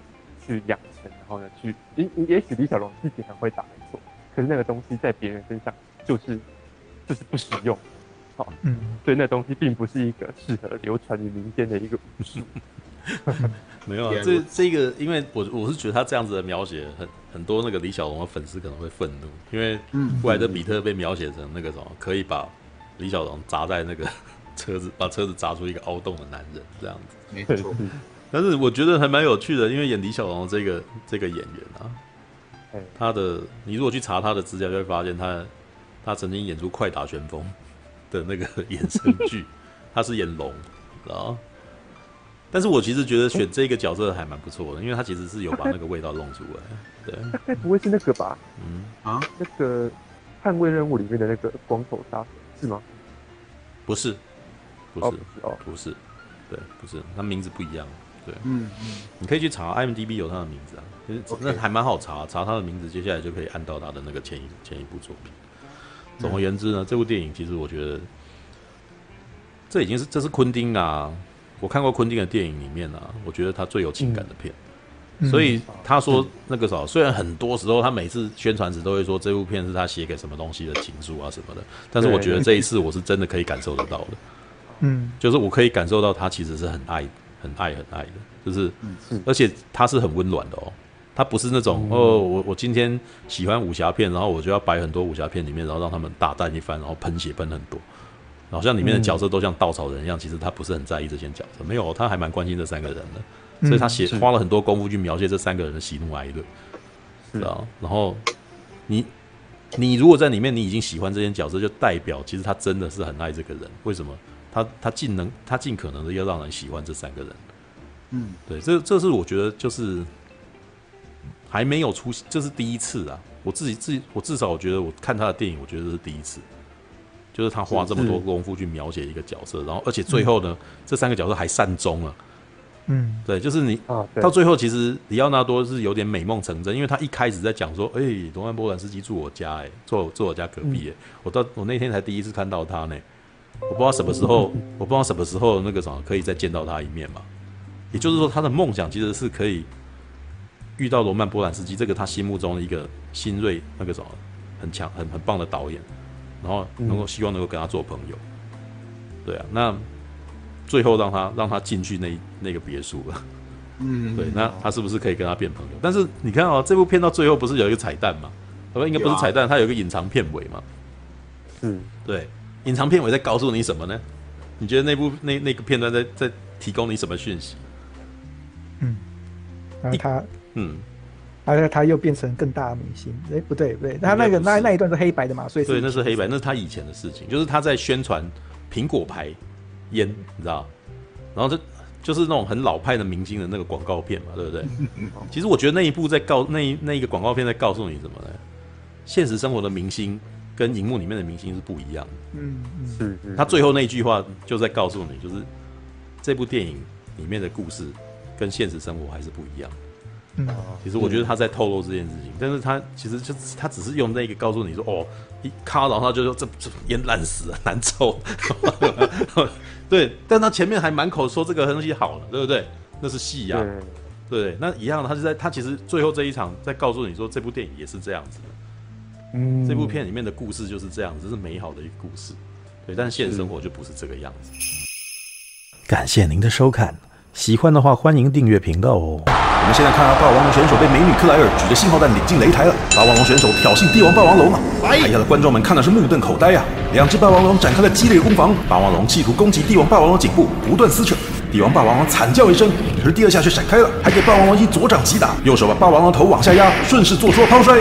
去养成，然后呢，去也也许李小龙自己很会打，没错，可是那个东西在别人身上就是就是不实用。好，嗯，所以那东西并不是一个适合流传于民间的一个武术。(laughs) 没有啊，这这个，因为我我是觉得他这样子的描写，很很多那个李小龙的粉丝可能会愤怒，因为布莱德比特被描写成那个什么，可以把李小龙砸在那个 (laughs) 车子，把车子砸出一个凹洞的男人这样子。没错，(laughs) 但是我觉得还蛮有趣的，因为演李小龙这个这个演员啊，他的你如果去查他的资料，就会发现他他曾经演出《快打旋风》。的那个衍生剧，他是演龙啊，但是我其实觉得选这个角色还蛮不错的，因为他其实是有把那个味道弄出来。对，该不会是那个吧？嗯啊，那个捍卫任务里面的那个光头杀手是吗？不是，不是哦，不是，对，不是，他名字不一样。对，嗯嗯，你可以去查 IMDB 有他的名字啊，其实那还蛮好查，查他的名字，接下来就可以按到他的那个前一前一部作品。总而言之呢，这部电影其实我觉得，这已经是这是昆汀啊，我看过昆汀的电影里面啊，我觉得他最有情感的片。嗯、所以他说那个啥，虽然很多时候他每次宣传时都会说这部片是他写给什么东西的情书啊什么的，但是我觉得这一次我是真的可以感受得到的。嗯，就是我可以感受到他其实是很爱、很爱、很爱的，就是，而且他是很温暖的哦。他不是那种哦，我我今天喜欢武侠片，然后我就要摆很多武侠片里面，然后让他们大战一番，然后喷血喷很多，好像里面的角色都像稻草人一样。其实他不是很在意这些角色，没有，他还蛮关心这三个人的，所以他写花了很多功夫去描写这三个人的喜怒哀乐，是啊。然后你你如果在里面你已经喜欢这些角色，就代表其实他真的是很爱这个人。为什么？他他尽能他尽可能的要让人喜欢这三个人。嗯，对，这这是我觉得就是。还没有出现，这是第一次啊！我自己自己，我至少我觉得，我看他的电影，我觉得这是第一次，就是他花这么多功夫去描写一个角色，然后而且最后呢，这三个角色还善终了。嗯，对，就是你到最后，其实里奥纳多是有点美梦成真，因为他一开始在讲说，哎，罗曼波兰斯基住我家，哎，住住我家隔壁，哎，我到我那天才第一次看到他呢，我不知道什么时候，(laughs) 我不知道什么时候那个什么可以再见到他一面嘛，也就是说，他的梦想其实是可以。遇到罗曼·波兰斯基，这个他心目中的一个新锐那个什么很强、很很棒的导演，然后能够希望能够跟他做朋友，对啊，那最后让他让他进去那那个别墅了，嗯，(laughs) 对，那他是不是可以跟他变朋友？但是你看哦，这部片到最后不是有一个彩蛋吗？不，应该不是彩蛋，它有一个隐藏片尾嘛。嗯，对，隐藏片尾在告诉你什么呢？你觉得那部那那个片段在在提供你什么讯息？嗯，然后他，嗯，然后他又变成更大的明星。哎，不对不对，他那个那那一段是黑白的嘛，所以对，那是黑白，那是他以前的事情，就是他在宣传苹果牌烟，你知道？然后这就是那种很老派的明星的那个广告片嘛，对不对？(laughs) 其实我觉得那一部在告那一那一个广告片在告诉你什么呢？现实生活的明星跟荧幕里面的明星是不一样的。嗯，是。他最后那一句话就在告诉你，就是这部电影里面的故事跟现实生活还是不一样。嗯，其实我觉得他在透露这件事情，但是他其实就他只是用那个告诉你说，哦，一咔，然后他就说这这烟烂死了，难抽。(laughs) 对，但他前面还满口说这个东西好了，对不对？那是戏呀，对，对，那一样，他就在他其实最后这一场在告诉你说，这部电影也是这样子的。嗯，这部片里面的故事就是这样子，是美好的一个故事。对，但是现实生活就不是这个样子。感谢您的收看，喜欢的话欢迎订阅频道哦。我们现在看到霸王龙选手被美女克莱尔举着信号弹领进擂台了。霸王龙选手挑衅帝王霸王龙啊！台下的观众们看的是目瞪口呆呀！两只霸王龙展开了激烈攻防，霸王龙企图攻击帝王霸王龙颈部，不断撕扯。帝王霸王龙惨叫一声，可是第二下却闪开了，还给霸王龙一左掌击打，右手把霸王龙头往下压，顺势做出了抛摔。